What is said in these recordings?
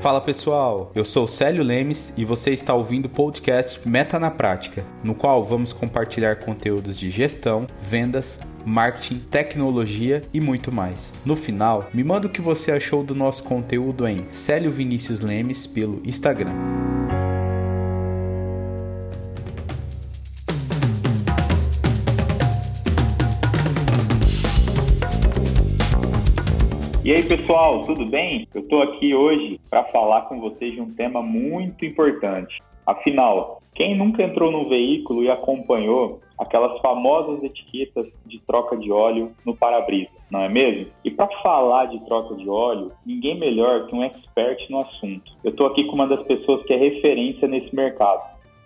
Fala pessoal, eu sou Célio Lemes e você está ouvindo o podcast Meta na Prática, no qual vamos compartilhar conteúdos de gestão, vendas, marketing, tecnologia e muito mais. No final, me manda o que você achou do nosso conteúdo em Célio Vinícius Lemes pelo Instagram. E aí, pessoal, tudo bem? Eu estou aqui hoje para falar com vocês de um tema muito importante. Afinal, quem nunca entrou num veículo e acompanhou aquelas famosas etiquetas de troca de óleo no para-brisa, não é mesmo? E para falar de troca de óleo, ninguém melhor que um expert no assunto. Eu estou aqui com uma das pessoas que é referência nesse mercado,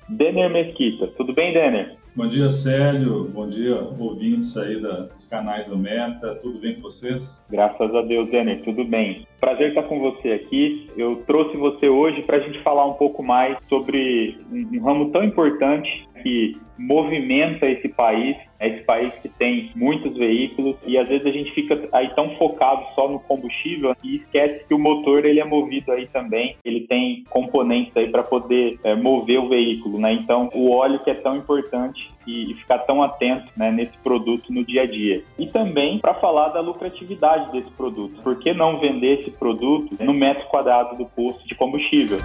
Denner Mesquita. Tudo bem, Denner? Bom dia, Célio. Bom dia, ouvintes aí dos canais do Meta. Tudo bem com vocês? Graças a Deus, Denner. Tudo bem. Prazer estar com você aqui. Eu trouxe você hoje para a gente falar um pouco mais sobre um ramo tão importante que movimenta esse país, é esse país que tem muitos veículos e às vezes a gente fica aí tão focado só no combustível e esquece que o motor ele é movido aí também, ele tem componentes aí para poder é, mover o veículo, né? Então o óleo que é tão importante e, e ficar tão atento né, nesse produto no dia a dia. E também para falar da lucratividade desse produto, por que não vender esse produto no metro quadrado do posto de combustível?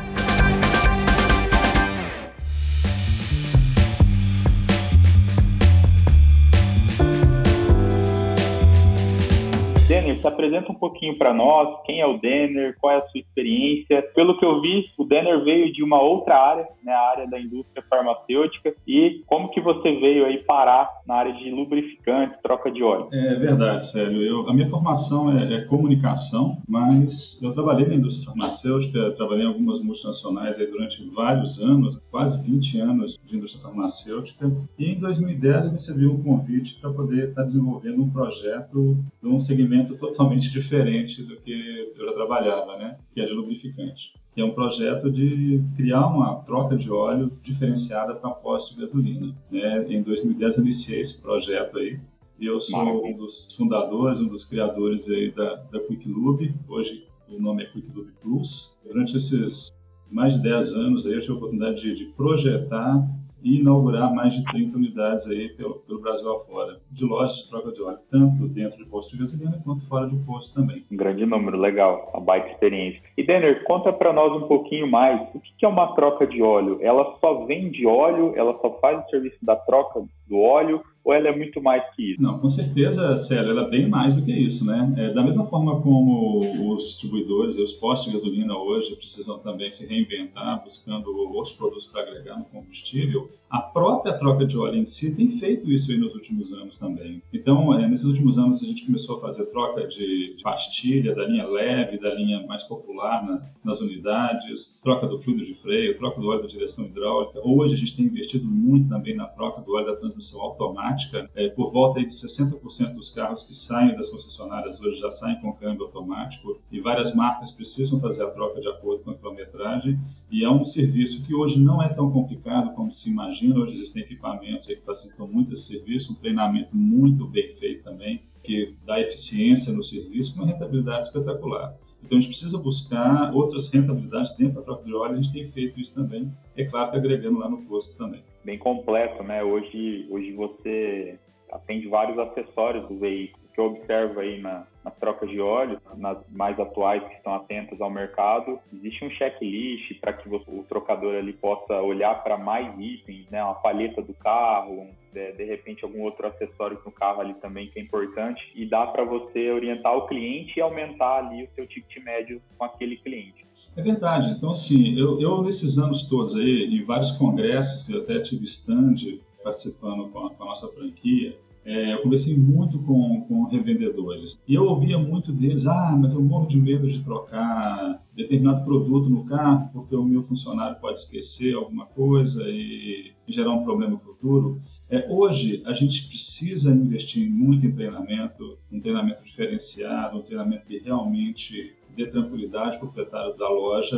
Se apresenta um pouquinho para nós, quem é o Denner, qual é a sua experiência. Pelo que eu vi, o Denner veio de uma outra área, né, a área da indústria farmacêutica, e como que você veio aí parar na área de lubrificante, troca de óleo? É verdade, sério. Eu, a minha formação é, é, comunicação, mas eu trabalhei na indústria farmacêutica, trabalhei em algumas multinacionais aí durante vários anos, quase 20 anos de indústria farmacêutica, e em 2010 eu recebi um convite para poder estar desenvolvendo um projeto de um segmento totalmente diferente do que eu já trabalhava, né? que é de lubrificante. Que é um projeto de criar uma troca de óleo diferenciada para postos de gasolina. Né? Em 2010 eu iniciei esse projeto aí. E eu sou um dos fundadores, um dos criadores aí da, da Quick Lube. Hoje o nome é Quick Lube Plus. Durante esses mais de 10 anos aí eu tive a oportunidade de, de projetar e inaugurar mais de 30 unidades aí pelo, pelo, Brasil afora, de lojas de troca de óleo, tanto dentro de posto de gasolina quanto fora de posto também. Um grande número, legal, uma baita experiência. E Denner, conta para nós um pouquinho mais, o que é uma troca de óleo? Ela só vende óleo, ela só faz o serviço da troca do óleo ou ela é muito mais que isso? Não, com certeza, Célia, ela é bem mais do que isso, né? É, da mesma forma como os distribuidores e os postos de gasolina hoje precisam também se reinventar, buscando outros produtos para agregar no combustível, a própria troca de óleo em si tem feito isso aí nos últimos anos também. Então, é, nesses últimos anos, a gente começou a fazer troca de, de pastilha, da linha leve, da linha mais popular na, nas unidades, troca do fluido de freio, troca do óleo da direção hidráulica. Hoje, a gente tem investido muito também na troca do óleo da transmissão automática é, por volta de 60% dos carros que saem das concessionárias hoje já saem com câmbio automático e várias marcas precisam fazer a troca de acordo com a quilometragem e é um serviço que hoje não é tão complicado como se imagina, hoje existem equipamentos que facilitam muito esse serviço, um treinamento muito bem feito também, que dá eficiência no serviço com uma rentabilidade espetacular. Então a gente precisa buscar outras rentabilidades dentro da de óleo, a gente tem feito isso também, é claro que agregando lá no posto também. Bem completo, né? Hoje, hoje você atende vários acessórios do veículo que eu observo aí na, nas trocas de óleo, nas mais atuais que estão atentas ao mercado, existe um checklist para que o trocador ali possa olhar para mais itens, né? Uma palheta do carro, de, repente algum outro acessório no carro ali também que é importante e dá para você orientar o cliente e aumentar ali o seu ticket médio com aquele cliente. É verdade. Então, assim, eu, eu nesses anos todos aí, em vários congressos, que eu até tive stand participando com a, com a nossa franquia, é, eu conversei muito com, com revendedores e eu ouvia muito deles: ah, mas eu morro de medo de trocar determinado produto no carro porque o meu funcionário pode esquecer alguma coisa e, gerar um problema futuro. É, hoje, a gente precisa investir muito em treinamento, um treinamento diferenciado, um treinamento que realmente dê tranquilidade para o proprietário da loja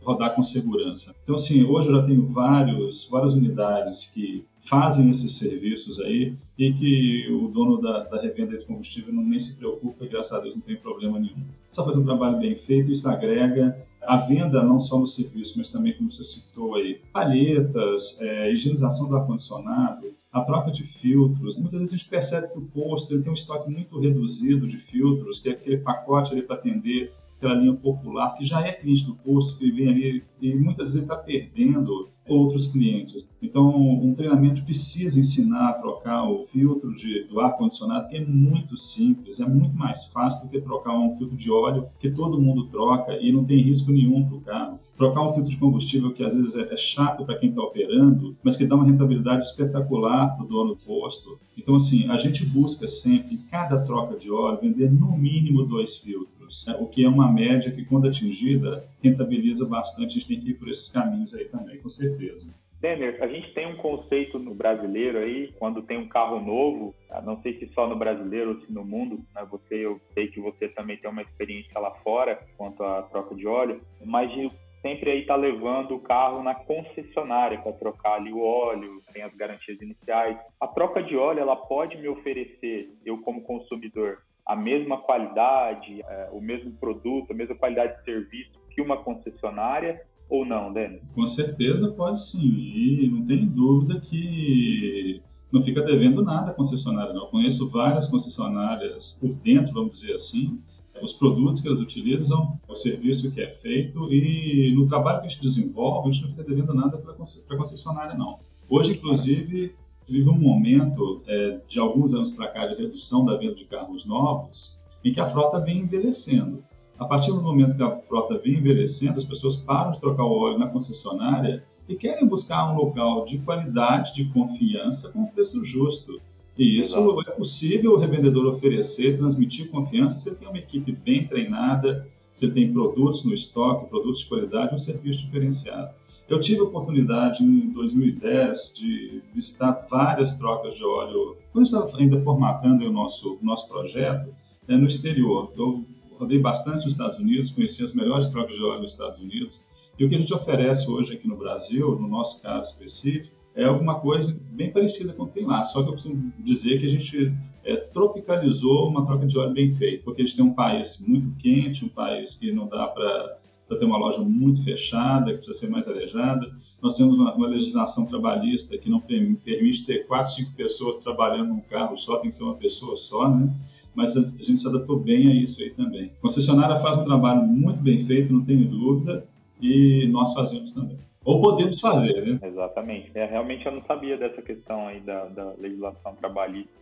rodar com segurança. Então, assim, hoje eu já tenho vários, várias unidades que fazem esses serviços aí e que o dono da, da revenda de combustível não nem se preocupa, graças a Deus não tem problema nenhum. Só fazer um trabalho bem feito, isso agrega, a venda não só no serviço, mas também, como você citou aí, palhetas, é, higienização do ar-condicionado, a troca de filtros. Muitas vezes a gente percebe que o posto ele tem um estoque muito reduzido de filtros, que é aquele pacote para atender aquela linha popular que já é cliente do posto, que vem ali e muitas vezes está perdendo outros clientes. Então, um treinamento precisa ensinar a trocar o filtro de, do ar-condicionado, que é muito simples, é muito mais fácil do que trocar um filtro de óleo que todo mundo troca e não tem risco nenhum para o carro. Trocar um filtro de combustível que às vezes é, é chato para quem está operando, mas que dá uma rentabilidade espetacular para o dono do posto. Então, assim, a gente busca sempre, em cada troca de óleo, vender no mínimo dois filtros, né? o que é uma média que, quando atingida, rentabiliza bastante. A gente tem que ir por esses caminhos aí também, com certeza. Denner, a gente tem um conceito no brasileiro aí, quando tem um carro novo, ah, não sei se só no brasileiro ou se no mundo, né? você, eu sei que você também tem uma experiência lá fora quanto à troca de óleo, mas de sempre aí tá levando o carro na concessionária para trocar ali o óleo, tem as garantias iniciais. A troca de óleo, ela pode me oferecer, eu como consumidor, a mesma qualidade, é, o mesmo produto, a mesma qualidade de serviço que uma concessionária ou não, Dani? Com certeza pode sim, e não tem dúvida que não fica devendo nada a concessionária, não. Eu conheço várias concessionárias por dentro, vamos dizer assim, os produtos que elas utilizam, o serviço que é feito e no trabalho que a gente desenvolve, a gente não fica devendo nada para a concessionária, não. Hoje, inclusive, vive um momento é, de alguns anos para cá de redução da venda de carros novos, em que a frota vem envelhecendo. A partir do momento que a frota vem envelhecendo, as pessoas param de trocar o óleo na concessionária e querem buscar um local de qualidade, de confiança, com preço justo. E isso Exato. é possível o revendedor oferecer, transmitir confiança se ele tem uma equipe bem treinada, se ele tem produtos no estoque, produtos de qualidade, um serviço diferenciado. Eu tive a oportunidade em 2010 de visitar várias trocas de óleo, quando estava ainda formatando o nosso, nosso projeto, é, no exterior. Eu rodei bastante nos Estados Unidos, conheci as melhores trocas de óleo nos Estados Unidos. E o que a gente oferece hoje aqui no Brasil, no nosso caso específico, é alguma coisa bem parecida com o que tem lá. Só que eu costumo dizer que a gente é, tropicalizou uma troca de óleo bem feita, porque a gente tem um país muito quente, um país que não dá para ter uma loja muito fechada, que precisa ser mais arejada. Nós temos uma, uma, legislação trabalhista que não permite ter quatro, cinco pessoas trabalhando num carro só, tem que ser uma pessoa só, né? Mas a, a gente se adaptou bem a isso aí também. A concessionária faz um trabalho muito bem feito, não tenho dúvida, e nós fazemos também. Ou podemos fazer, né? Exatamente. É, realmente eu não sabia dessa questão aí da, da legislação trabalhista.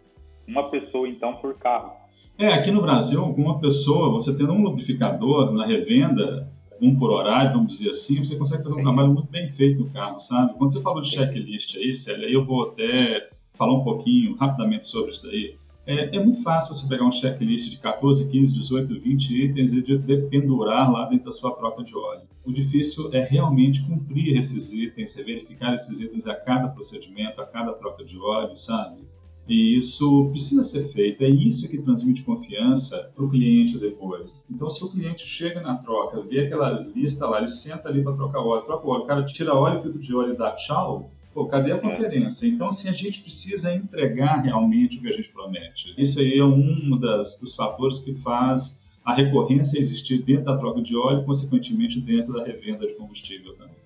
Uma pessoa, então, por carro. É, aqui no Brasil, uma pessoa, você tendo um lubrificador na revenda, um por horário, vamos dizer assim, você consegue fazer um trabalho muito bem feito no carro, sabe? Quando você falou de checklist aí, Célia, eu vou até falar um pouquinho rapidamente sobre isso daí. É, é, muito fácil você pegar um checklist de 14, 15, 18, 20 itens e de, de pendurar lá dentro da sua troca de óleo. O difícil é realmente cumprir esses itens, é verificar esses itens a cada procedimento, a cada troca de óleo, sabe? E isso precisa ser feito, é isso que transmite confiança para o cliente depois. Então, se o cliente chega na troca, vê aquela lista lá, ele senta ali para trocar óleo, troca o óleo, o cara tira óleo, filtro de óleo e dá tchau, Pô, cadê a é. conferência? Então, assim, a gente precisa entregar realmente o que a gente promete. Isso aí é um das, dos fatores que faz a recorrência existir dentro da troca de óleo consequentemente, dentro da revenda de combustível também.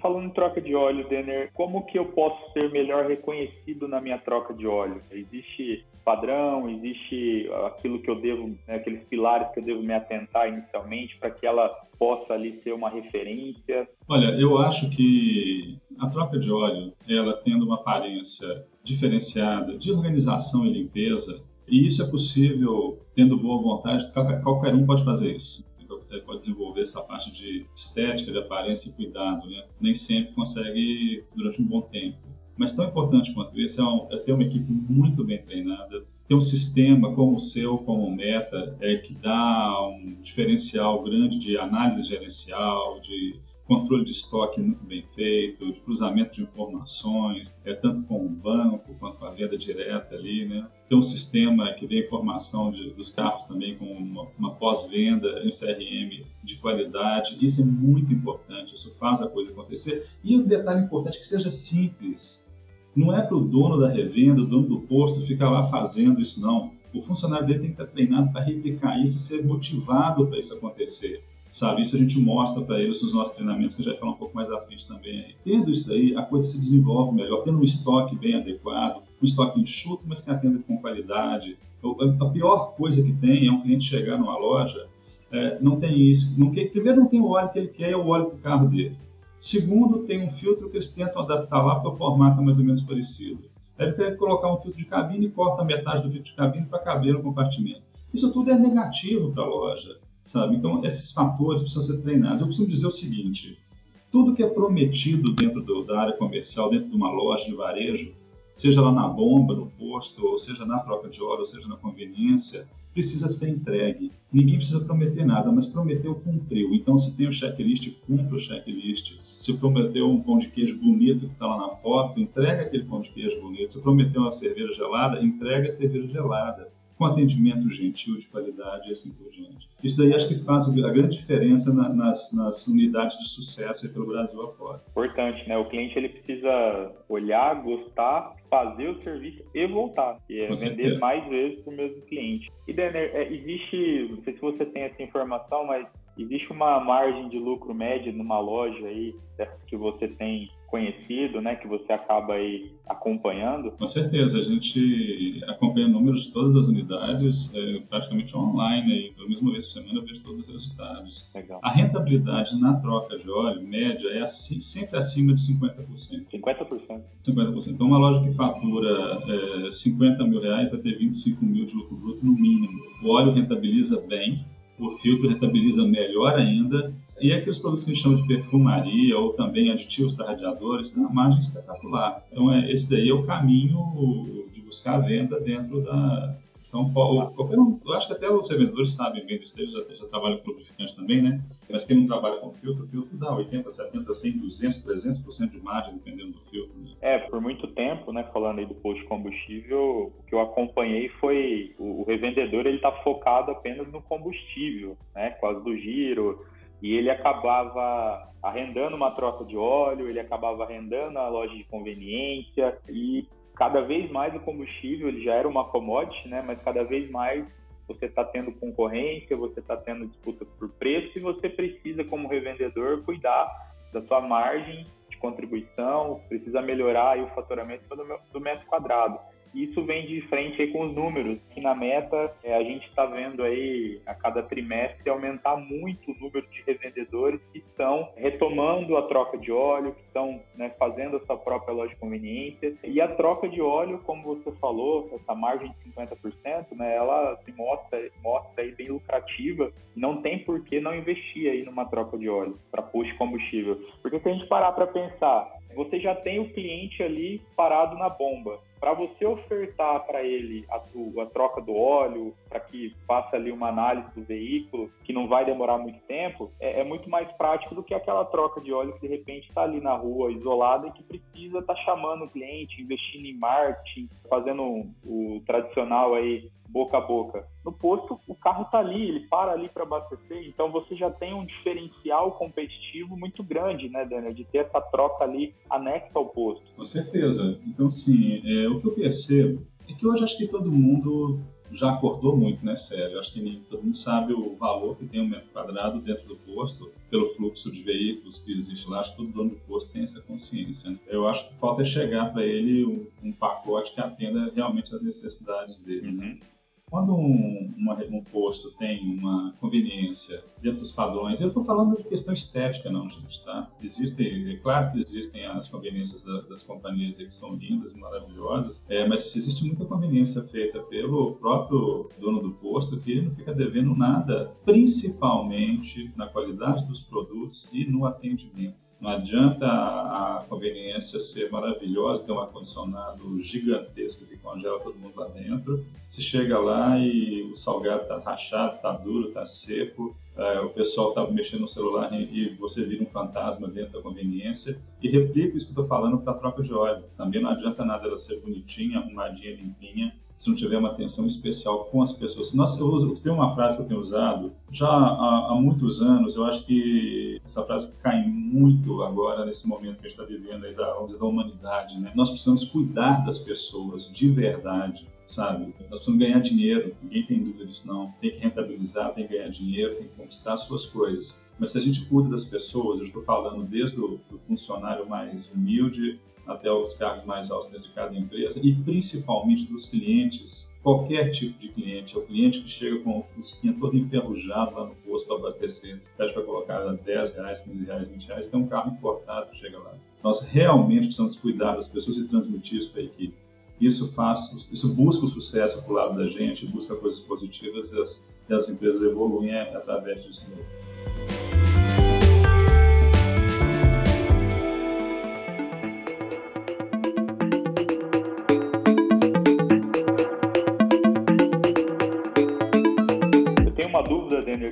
Falando em troca de óleo, Denner, como que eu posso ser melhor reconhecido na minha troca de óleo? Existe padrão, existe aquilo que eu devo, né, aqueles pilares que eu devo me atentar inicialmente para que ela possa ali ser uma referência? Olha, eu acho que a troca de óleo, ela tendo uma aparência diferenciada de organização e limpeza, e isso é possível tendo boa vontade, qualquer um pode fazer isso pode desenvolver essa parte de estética, de aparência e cuidado, né? Nem sempre consegue durante um bom tempo. Mas tão importante quanto isso é, um, é ter uma equipe muito bem treinada, ter um sistema como o seu, como Meta, é, que dá um diferencial grande de análise gerencial, de controle de estoque muito bem feito, de cruzamento de informações, é, tanto com o banco quanto com a venda direta ali, né? Tem um sistema que dê informação de, dos carros também com uma, uma pós-venda em CRM de qualidade. Isso é muito importante, isso faz a coisa acontecer. E um detalhe importante que seja simples. Não é para o dono da revenda, o dono do posto ficar lá fazendo isso, não. O funcionário dele tem que estar treinado para replicar isso ser motivado para isso acontecer sabe? Isso a gente mostra para eles nos nossos treinamentos, que gente vai falar um pouco mais à frente também. Aí. Tendo isso daí, a coisa se desenvolve melhor, tendo um estoque bem adequado, um estoque enxuto, mas que atenda com qualidade. A pior coisa que tem é um cliente chegar numa loja, é, não tem isso, não quer, primeiro não tem o óleo que ele quer, é o óleo para o carro dele. Segundo, tem um filtro que eles tentam adaptar lá porque o formato mais ou menos parecido. Aí ele quer colocar um filtro de cabine e corta metade do filtro de cabine para caber no compartimento. Isso tudo é negativo para a loja, sabe? Então, esses fatores precisam ser treinados. Eu costumo dizer o seguinte, tudo que é prometido dentro do, da área comercial, dentro de uma loja de varejo, seja lá na bomba, no posto, ou seja na troca de óleo, ou seja na conveniência, precisa ser entregue. Ninguém precisa prometer nada, mas prometeu, cumpriu. Então, se tem o checklist, cumpre o checklist. Se prometeu um pão de queijo bonito que está lá na foto, entrega aquele pão de queijo bonito. Se prometeu uma cerveja gelada, entrega a cerveja gelada com atendimento gentil, de qualidade e assim por diante. Isso daí acho que faz a grande diferença na, nas, nas, unidades de sucesso pelo Brasil afora. Importante, né? O cliente ele precisa olhar, gostar, fazer o serviço e voltar. E é vender mais vezes para o mesmo cliente. E Denner, é, existe, não sei se você tem essa informação, mas existe uma margem de lucro média numa loja aí que você tem conhecido, né, que você acaba aí acompanhando? Com certeza, a gente acompanha números de todas as unidades, é, praticamente online, aí, pelo mesmo vez por semana eu vejo todos os resultados. Legal. A rentabilidade na troca de óleo, média, é assim, sempre acima de 50%. 50%? 50%. Então, uma loja que fatura é, 50 mil reais vai ter 25 mil de lucro bruto no mínimo. O óleo rentabiliza bem, o filtro rentabiliza melhor ainda, e aqueles produtos que a gente chama de perfumaria ou também aditivos para radiadores, tem uma margem espetacular. Então, é, esse daí é o caminho de buscar a venda dentro da, então, qualquer um, eu acho que até os vendedores sabem bem disso, eles já, já trabalham com lubrificante também, né? Mas quem não trabalha com filtro, o filtro dá 80, 70, 100, 200, 300% de margem, dependendo do filtro. Né? É, por muito tempo, né, falando aí do posto de combustível, o que eu acompanhei foi o, o revendedor, ele está focado apenas no combustível, né, quase do giro, e ele acabava arrendando uma troca de óleo, ele acabava arrendando a loja de conveniência e cada vez mais o combustível ele já era uma commodity, né? Mas cada vez mais você está tendo concorrência, você está tendo disputa por preço e você precisa, como revendedor, cuidar da sua margem de contribuição, precisa melhorar o faturamento do metro quadrado. Isso vem de frente com os números. E na meta, é, a gente está vendo aí a cada trimestre aumentar muito o número de revendedores que estão retomando a troca de óleo, que estão né, fazendo a sua própria loja de conveniência. E a troca de óleo, como você falou, essa margem de 50%, né, ela se mostra, mostra aí bem lucrativa não tem por que não investir aí numa troca de óleo para posto combustível. Porque se a gente parar para pensar, você já tem o cliente ali parado na bomba para você ofertar para ele a, a, troca do óleo, para que faça ali uma análise do veículo, que não vai demorar muito tempo, é, é muito mais prático do que aquela troca de óleo que de repente está ali na rua, isolada, e que precisa estar tá chamando o cliente, investindo em marketing, fazendo o, tradicional aí boca a boca. No posto, o carro está ali, ele para ali para abastecer, então você já tem um diferencial competitivo muito grande, né, Daniel, de ter essa troca ali anexa ao posto. Com certeza. Então, sim, é, o que eu percebo é que hoje acho que todo mundo já acordou muito, né, sério. Acho que nem, todo mundo sabe o valor que tem um metro quadrado dentro do posto, pelo fluxo de veículos que existe lá. Acho que todo dono do posto tem essa consciência. Né? Eu acho que falta é chegar para ele um, um, pacote que atenda realmente às necessidades dele. Né? Uhum. Né? Quando um, uma, um posto tem uma conveniência dentro dos padrões, eu estou falando de questão estética, não, gente, tá? Existem, é claro que existem as conveniências da, das companhias que são lindas, maravilhosas, é, mas existe muita conveniência feita pelo próprio dono do posto que não fica devendo nada, principalmente na qualidade dos produtos e no atendimento. Não adianta a, conveniência ser maravilhosa, ter um ar-condicionado gigantesco que congela todo mundo lá dentro. Se chega lá e o salgado está rachado, está duro, está seco, é, o pessoal está mexendo no celular e você vira um fantasma dentro da conveniência. E replico isso que estou falando para a troca de óleo. Também não adianta nada ela ser bonitinha, arrumadinha, limpinha, se não tiver uma atenção especial com as pessoas. Nossa, eu, uso, tem uma frase que eu tenho usado já há, há, muitos anos, eu acho que essa frase cai muito agora nesse momento que a gente está vivendo aí da, da humanidade. Né? Nós precisamos cuidar das pessoas de verdade sabe? Nós precisamos ganhar dinheiro, ninguém tem dúvida disso não. Tem que rentabilizar, tem que ganhar dinheiro, tem que conquistar suas coisas. Mas se a gente cuida das pessoas, eu estou falando desde o funcionário mais humilde até os cargos mais altos de cada empresa e principalmente dos clientes, qualquer tipo de cliente, é o cliente que chega com o fusquinha todo enferrujado lá no posto para abastecer, pede para colocar 10 reais, 15 reais, 20 reais, tem um carro importado que chega lá. Nós realmente precisamos cuidar das pessoas e transmitir isso para a equipe. Isso faz, isso busca o sucesso para o lado da gente, busca coisas positivas e as, e as empresas evoluem através disso mesmo.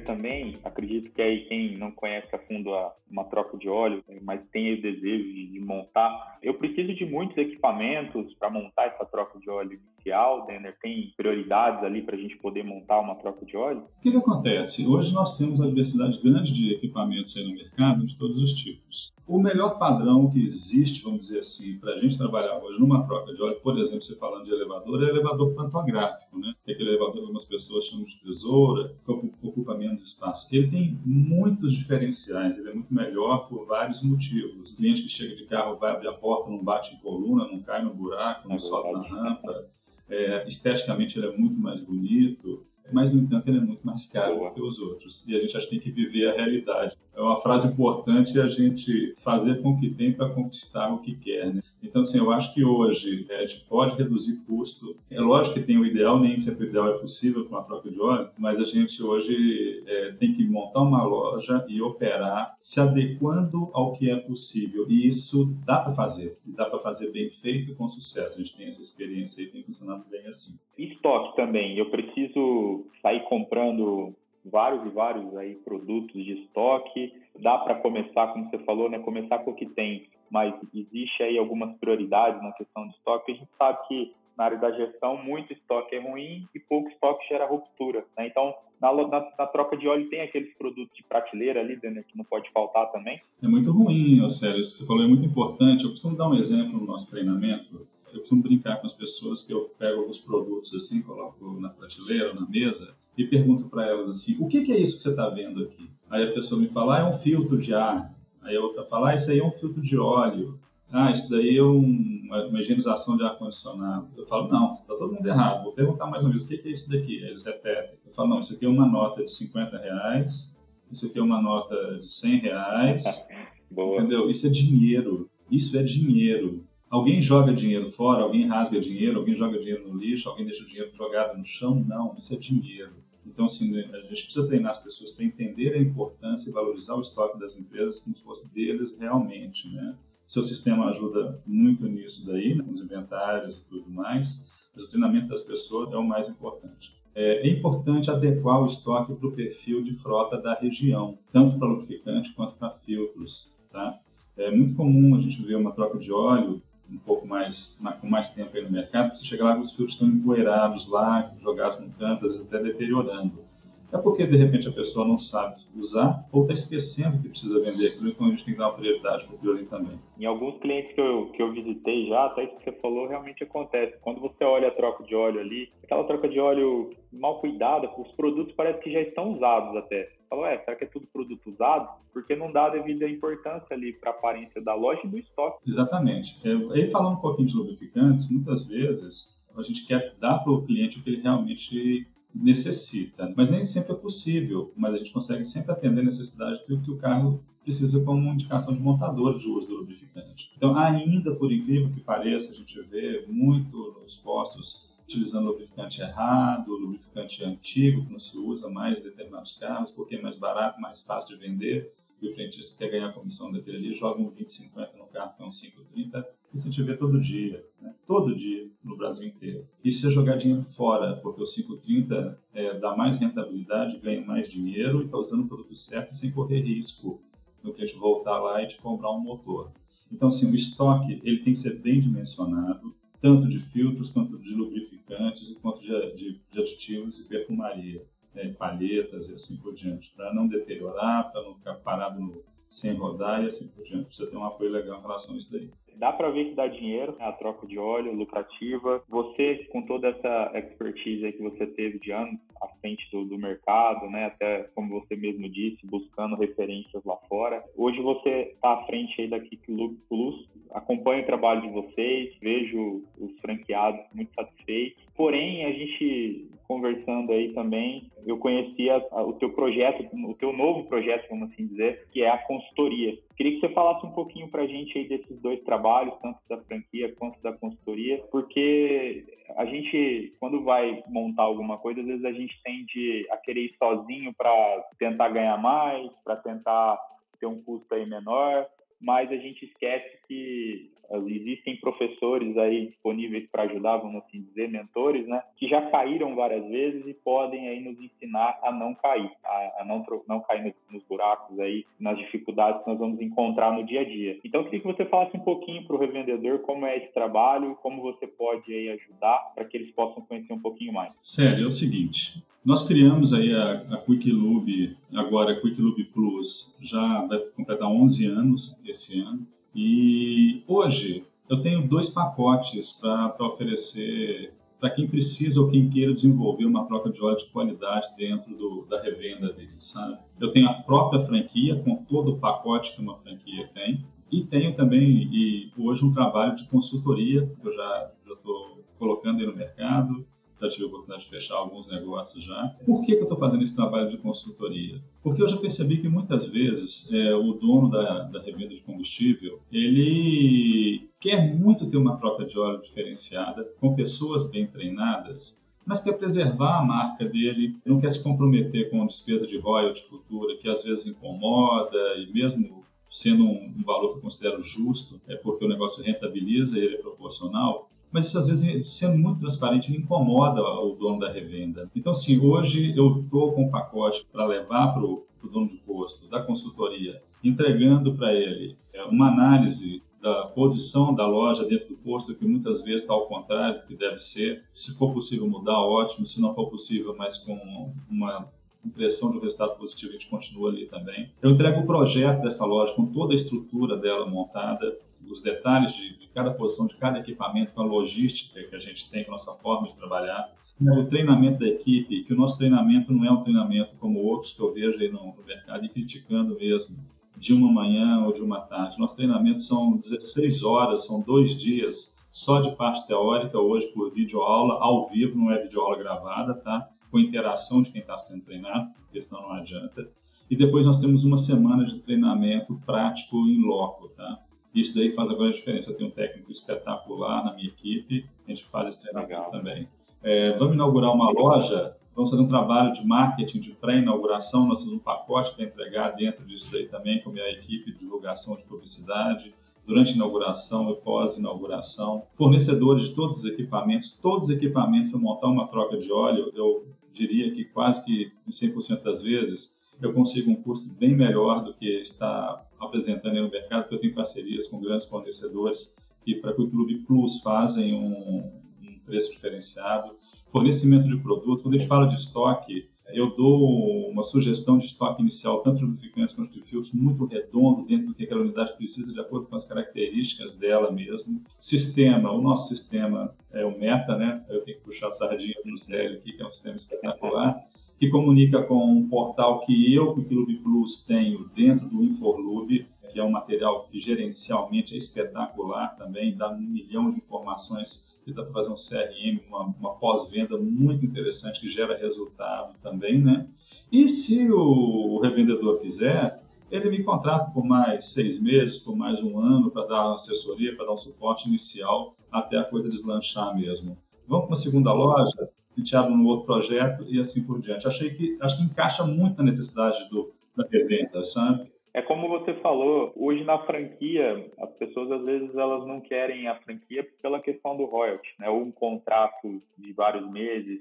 Também, acredito que aí quem não conhece a fundo a, uma troca de óleo, mas tem o desejo de, de montar, eu preciso de muitos equipamentos para montar essa troca de óleo inicial, Denner? Tem prioridades ali para a gente poder montar uma troca de óleo? O que, que acontece? Hoje nós temos uma diversidade grande de equipamentos aí no mercado, de todos os tipos. O melhor padrão que existe, vamos dizer assim, para a gente trabalhar hoje numa troca de óleo, por exemplo, você falando de elevador, é elevador pantográfico, né? É aquele elevador que algumas pessoas chamam de tesoura, que ocupa menos espaço. Ele tem muitos diferenciais, ele é muito melhor por vários motivos. O cliente que chega de carro vai abrir a porta, não bate em coluna, não cai no buraco, não é sobe na rampa. É, esteticamente ele é muito mais bonito, mas, no entanto, ele é muito mais caro Boa. do que os outros. E a gente acha que tem que viver a realidade. É uma frase importante a gente fazer com o que tem para conquistar o que quer. Né? Então, assim, eu acho que hoje é, a gente pode reduzir custo. É lógico que tem o ideal, nem sempre o ideal é possível com a troca de óleo, mas a gente hoje é, tem que montar uma loja e operar se adequando ao que é possível. E isso dá para fazer. Dá para fazer bem feito e com sucesso. A gente tem essa experiência e tem funcionado bem assim. Estoque também. Eu preciso sair comprando vários e vários aí produtos de estoque. Dá para começar, como você falou, né, começar com o que tem, mas existe aí algumas prioridades na questão de estoque. A gente sabe que na área da gestão muito estoque é ruim e pouco estoque gera ruptura. Né? Então, na, na, na, troca de óleo tem aqueles produtos de prateleira ali, né, que não pode faltar também. É muito ruim, Célio. Isso que você falou é muito importante. Eu costumo dar um exemplo no nosso treinamento. Eu costumo brincar com as pessoas que eu pego alguns produtos assim, coloco na prateleira, na mesa, e pergunto para elas assim: o que, que, é isso que você está vendo aqui? Aí a pessoa me fala: ah, é um filtro de ar. Aí a outra fala: ah, isso aí é um filtro de óleo. Ah, isso daí é um, uma, higienização de ar-condicionado. Eu falo: não, está todo mundo errado. Vou perguntar mais uma vez: o que, que é isso daqui? Aí eles repetem. Eu falo: não, isso aqui é uma nota de 50 reais, isso aqui é uma nota de 100 reais. Entendeu? Isso é dinheiro. Isso é dinheiro. Alguém joga dinheiro fora, alguém rasga dinheiro, alguém joga dinheiro no lixo, alguém deixa o dinheiro jogado no chão? Não, isso é dinheiro. Então, assim, a gente precisa treinar as pessoas para entender a importância e valorizar o estoque das empresas como se fosse deles realmente, né? Seu sistema ajuda muito nisso daí, né, com os inventários e tudo mais, mas o treinamento das pessoas é o mais importante. É, é importante adequar o estoque para o perfil de frota da região, tanto para lubrificante quanto para filtros, tá? É muito comum a gente ver uma troca de óleo um pouco mais, com mais tempo aí no mercado, você chega lá os filtros estão empoeirados lá, jogados no canto, às vezes até deteriorando. É porque, de repente, a pessoa não sabe usar ou está esquecendo que precisa vender aquilo, então a gente tem que dar uma prioridade para aquilo ali também. Em alguns clientes que eu, que eu visitei já, até isso que você falou realmente acontece. Quando você olha a troca de óleo ali, aquela troca de óleo mal cuidada, os produtos parece que já estão usados até. Falou, é, será que é tudo produto usado? Porque não dá a devida importância ali para a aparência da loja e do estoque. Exatamente. É, aí falando um pouquinho de lubrificantes, muitas vezes a gente quer dar para o cliente o que ele realmente necessita. Mas nem sempre é possível, mas a gente consegue sempre atender a necessidade do que o carro precisa como indicação de montador de uso do lubrificante. Então, ainda por incrível que pareça, a gente vê muito nos postos utilizando lubrificante errado, lubrificante antigo que não se usa mais em determinados carros, porque é mais barato, mais fácil de vender, e o frentista quer ganhar a comissão daquele ali, joga um 2050 no carro que é um 530, isso a gente vê todo dia, né? todo dia no Brasil inteiro. Isso é jogar dinheiro fora, porque o 530 é, dá mais rentabilidade, ganha mais dinheiro e está usando o produto certo sem correr risco no que gente voltar lá e te comprar um motor. Então, assim, o estoque ele tem que ser bem dimensionado, tanto de filtros quanto de lubrificantes e quanto de, de, de aditivos e perfumaria, né, palhetas e assim por diante, para não deteriorar, para não ficar parado no sem rodar e assim por diante. Precisa ter um apoio legal em relação a isso daí. Dá para ver que dá dinheiro, né? a troca de óleo lucrativa. Você, com toda essa expertise que você teve de anos à frente do, do, mercado, né? até como você mesmo disse, buscando referências lá fora. Hoje você está à frente aí da Kickloop Plus, acompanho o trabalho de vocês, vejo os franqueados muito satisfeitos. Porém, a gente conversando aí também, eu conhecia o teu projeto, o teu novo projeto, vamos assim dizer, que é a consultoria. Queria que você falasse um pouquinho para a gente aí desses dois trabalhos, tanto da franquia quanto da consultoria, porque a gente, quando vai montar alguma coisa, às vezes a gente tende a querer ir sozinho para tentar ganhar mais, para tentar ter um custo aí menor, mas a gente esquece que existem professores aí disponíveis para ajudar, vamos assim dizer, mentores, né, que já caíram várias vezes e podem aí nos ensinar a não cair, a, a não, não cair nos, nos, buracos aí, nas dificuldades que nós vamos encontrar no dia a dia. Então, eu queria que você falasse um pouquinho para o revendedor como é esse trabalho, como você pode aí ajudar para que eles possam conhecer um pouquinho mais. Sério, é o seguinte, nós criamos aí a, a Quick Lube, agora a Quick Lube Plus, já vai completar 11 anos esse ano. E hoje eu tenho dois pacotes para oferecer para quem precisa ou quem queira desenvolver uma troca de óleo de qualidade dentro do, da revenda dele, sabe? Eu tenho a própria franquia com todo o pacote que uma franquia tem e tenho também e hoje um trabalho de consultoria que eu já estou colocando aí no mercado já tive a oportunidade de fechar alguns negócios já. Por que, que eu estou fazendo esse trabalho de consultoria? Porque eu já percebi que muitas vezes é, o dono da, da revenda de combustível, ele quer muito ter uma troca de óleo diferenciada, com pessoas bem treinadas, mas quer preservar a marca dele, não quer se comprometer com a despesa de royalty futura, que às vezes incomoda e mesmo sendo um, valor que eu considero justo, é porque o negócio rentabiliza e ele é proporcional, mas isso às vezes, sendo muito transparente, incomoda o dono da revenda. Então, sim, hoje eu estou com um pacote para levar para o dono de posto, da consultoria, entregando para ele é, uma análise da posição da loja dentro do posto, que muitas vezes está ao contrário do que deve ser. Se for possível mudar, ótimo. Se não for possível, mas com uma impressão de um resultado positivo, a gente continua ali também. Eu entrego o projeto dessa loja com toda a estrutura dela montada, os detalhes de, de cada posição, de cada equipamento, com a logística que a gente tem, com a nossa forma de trabalhar. O treinamento da equipe, que o nosso treinamento não é um treinamento como outros que eu vejo aí no, no mercado e criticando mesmo, de uma manhã ou de uma tarde. Nosso treinamento são 16 horas, são dois dias só de parte teórica, hoje por videoaula, ao vivo, não é videoaula gravada, tá? Com interação de quem está sendo treinado, porque senão não adianta. E depois nós temos uma semana de treinamento prático em loco, tá? Isso daí faz agora a diferença. Eu tenho um técnico espetacular na minha equipe, a gente faz esse treinamento Legal. também. É, vamos inaugurar uma loja, vamos fazer um trabalho de marketing, de pré-inauguração, nós temos um pacote para entregar dentro disso daí também, com a minha equipe de divulgação de publicidade, durante a inauguração e pós-inauguração, fornecedores de todos os equipamentos, todos os equipamentos para montar uma troca de óleo, eu diria que quase que em 100% das vezes, eu consigo um custo bem melhor do que está apresentando no mercado, porque eu tenho parcerias com grandes fornecedores que, para que o Clube Plus, fazem um, um preço diferenciado. Fornecimento de produto, quando a gente fala de estoque, eu dou uma sugestão de estoque inicial, tanto de lubrificantes quanto de filtros, muito redondo dentro do que aquela unidade precisa, de acordo com as características dela mesmo. Sistema, o nosso sistema é o Meta, né? Eu tenho que puxar a sardinha para o aqui, que é um sistema espetacular que comunica com um portal que eu, o Clube Plus, tenho dentro do Inforlube, que é um material que gerencialmente é espetacular também, dá um milhão de informações que dá para fazer um CRM, uma, uma pós-venda muito interessante que gera resultado também, né? E se o revendedor quiser, ele me contrata por mais seis meses, por mais um ano, para dar assessoria, para dar um suporte inicial, até a coisa deslanchar mesmo. Vamos para uma segunda loja, penteado no outro projeto e assim por diante. Achei que acho que encaixa muito na necessidade do da revenda, sabe? É como você falou, hoje na franquia, as pessoas às vezes elas não querem a franquia pela questão do royalty, né? Ou um contrato de vários meses.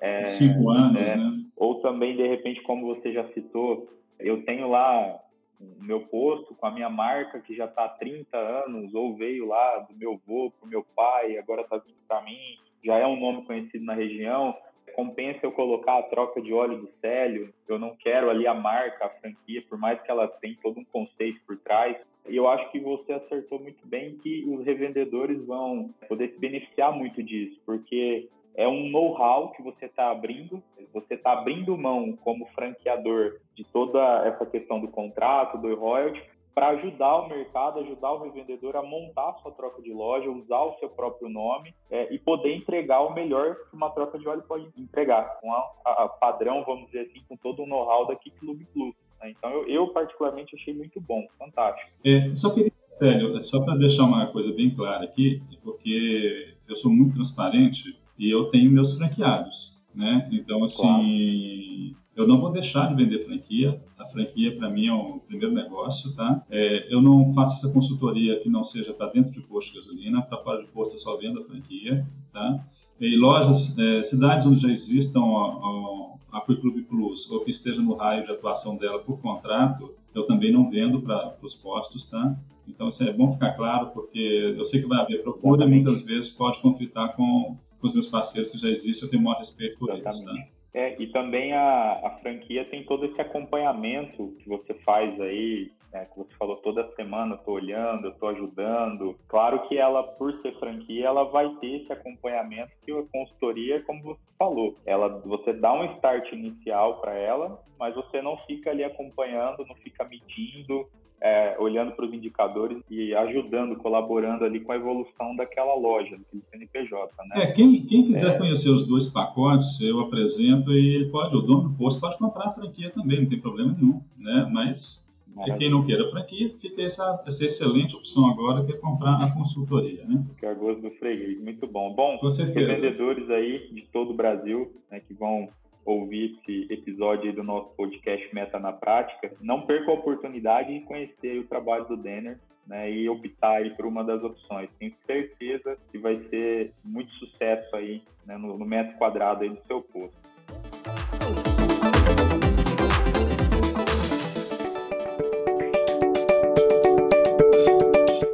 É, Cinco anos, né? né? Ou também, de repente, como você já citou, eu tenho lá o meu posto com a minha marca que já está há 30 anos, ou veio lá do meu avô para o meu pai, agora está para mim, já é um nome conhecido na região. compensa eu colocar a troca de óleo do Célio, eu não quero ali a marca, a franquia, por mais que ela tenha todo um conceito por trás. E eu acho que você acertou muito bem que os revendedores vão poder se beneficiar muito disso, porque é um know-how que você está abrindo, você está abrindo mão como franqueador de toda essa questão do contrato, do royalty, para ajudar o mercado, ajudar o revendedor a montar a sua troca de loja, usar o seu próprio nome é, e poder entregar o melhor que uma troca de óleo pode entregar, com a, a padrão, vamos dizer assim, com todo o know-how da Kick Club Plus. Né? Então, eu, eu, particularmente achei muito bom, fantástico. É, só queria, sério, só para deixar uma coisa bem clara aqui, porque eu sou muito transparente e eu tenho meus franqueados, né? Então, assim, claro. Eu não vou deixar de vender franquia. A franquia, para mim, é o primeiro negócio, tá? É, eu não faço essa consultoria que não seja para dentro de posto de gasolina, para fora de posto eu só vendo a franquia, tá? E lojas, é, cidades onde já existam a, a, a Club Plus ou que esteja no raio de atuação dela por contrato, eu também não vendo para os postos, tá? Então, isso é bom ficar claro, porque eu sei que vai haver procura muitas vezes pode conflitar com com os meus parceiros que já existem, eu tenho maior respeito por Exatamente. eles. Tá? É, e também a, a franquia tem todo esse acompanhamento que você faz aí, né, que você falou toda semana, eu tô olhando, eu tô ajudando. Claro que ela, por ser franquia, ela vai ter esse acompanhamento que a consultoria, como você falou, ela, você dá um start inicial para ela, mas você não fica ali acompanhando, não fica medindo, é, olhando para os indicadores e ajudando, colaborando ali com a evolução daquela loja, daquele CNPJ. Né? É, quem, quem quiser é... conhecer os dois pacotes, eu apresento e ele pode, o dono do posto pode comprar a franquia também, não tem problema nenhum, né? Mas e quem não queira franquia, fica essa, essa excelente opção agora que é comprar a consultoria, né? Que é a gosto do freguês, muito bom. Bom, vendedores aí de todo o Brasil, né, que vão ouvir esse episódio do nosso podcast Meta na Prática, não perca a oportunidade de conhecer o trabalho do Denner né, e optar por uma das opções. Tenho certeza que vai ser muito sucesso aí né, no, no metro quadrado aí do seu posto.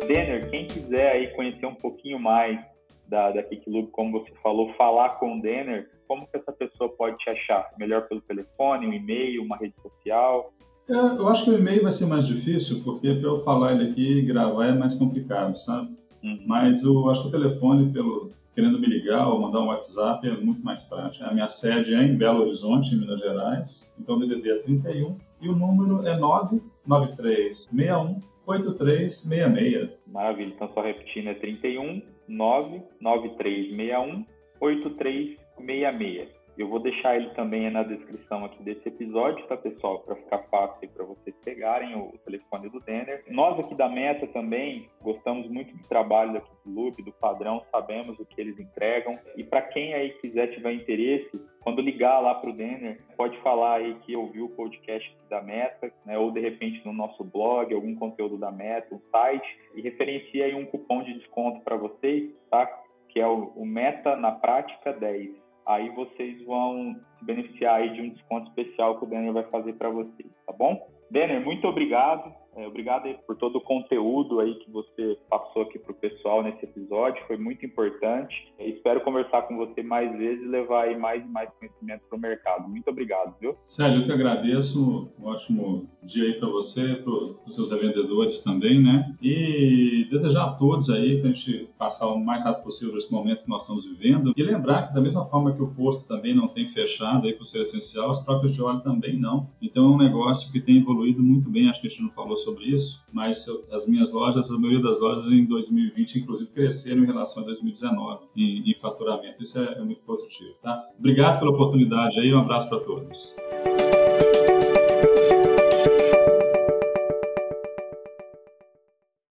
Denner, quem quiser aí conhecer um pouquinho mais da, da Kickloop, como você falou, falar com o Denner, como que essa pessoa pode te achar? Melhor pelo telefone, um e-mail, uma rede social? É, eu acho que o e-mail vai ser mais difícil, porque para eu falar ele aqui e gravar é mais complicado, sabe? Uhum. Mas eu acho que o telefone, pelo querendo me ligar ou mandar um WhatsApp, é muito mais prático. A minha sede é em Belo Horizonte, em Minas Gerais, então o DDD é 31 e o número é 99361 8366. Maravilha, então só repetindo, é 31 99361 8366. Eu vou deixar ele também na descrição aqui desse episódio, tá, pessoal? Para ficar fácil para vocês pegarem o telefone do Denner. Nós aqui da Meta também gostamos muito do trabalho aqui do Loop, do padrão, sabemos o que eles entregam. E para quem aí quiser tiver interesse, quando ligar lá para o Denner, pode falar aí que ouviu o podcast da Meta, né? Ou de repente no nosso blog, algum conteúdo da Meta, um site, e referencia aí um cupom de desconto para vocês, tá? Que é o Meta na Prática 10 aí vocês vão se beneficiar aí de um desconto especial que o Denner vai fazer para vocês, tá bom? Denner, muito obrigado. É, obrigado por todo o conteúdo aí que você passou aqui para o pessoal nesse episódio, foi muito importante. espero conversar com você mais vezes e levar aí mais e mais conhecimento para o mercado. Muito obrigado, viu? Sério, eu que agradeço. Um ótimo dia aí para você, para os seus vendedores também, né? E desejar a todos aí para a gente passar o mais rápido possível esse momento que nós estamos vivendo. E lembrar que da mesma forma que o posto também não tem fechado aí por ser essencial, as trocas de óleo também não. Então é um negócio que tem evoluído muito bem, acho que a gente não falou sobre sobre isso, mas as minhas lojas, a maioria das lojas em 2020, inclusive, cresceram em relação a 2019 em, em faturamento. Isso é, é muito positivo. Tá? Obrigado pela oportunidade aí, um abraço para todos.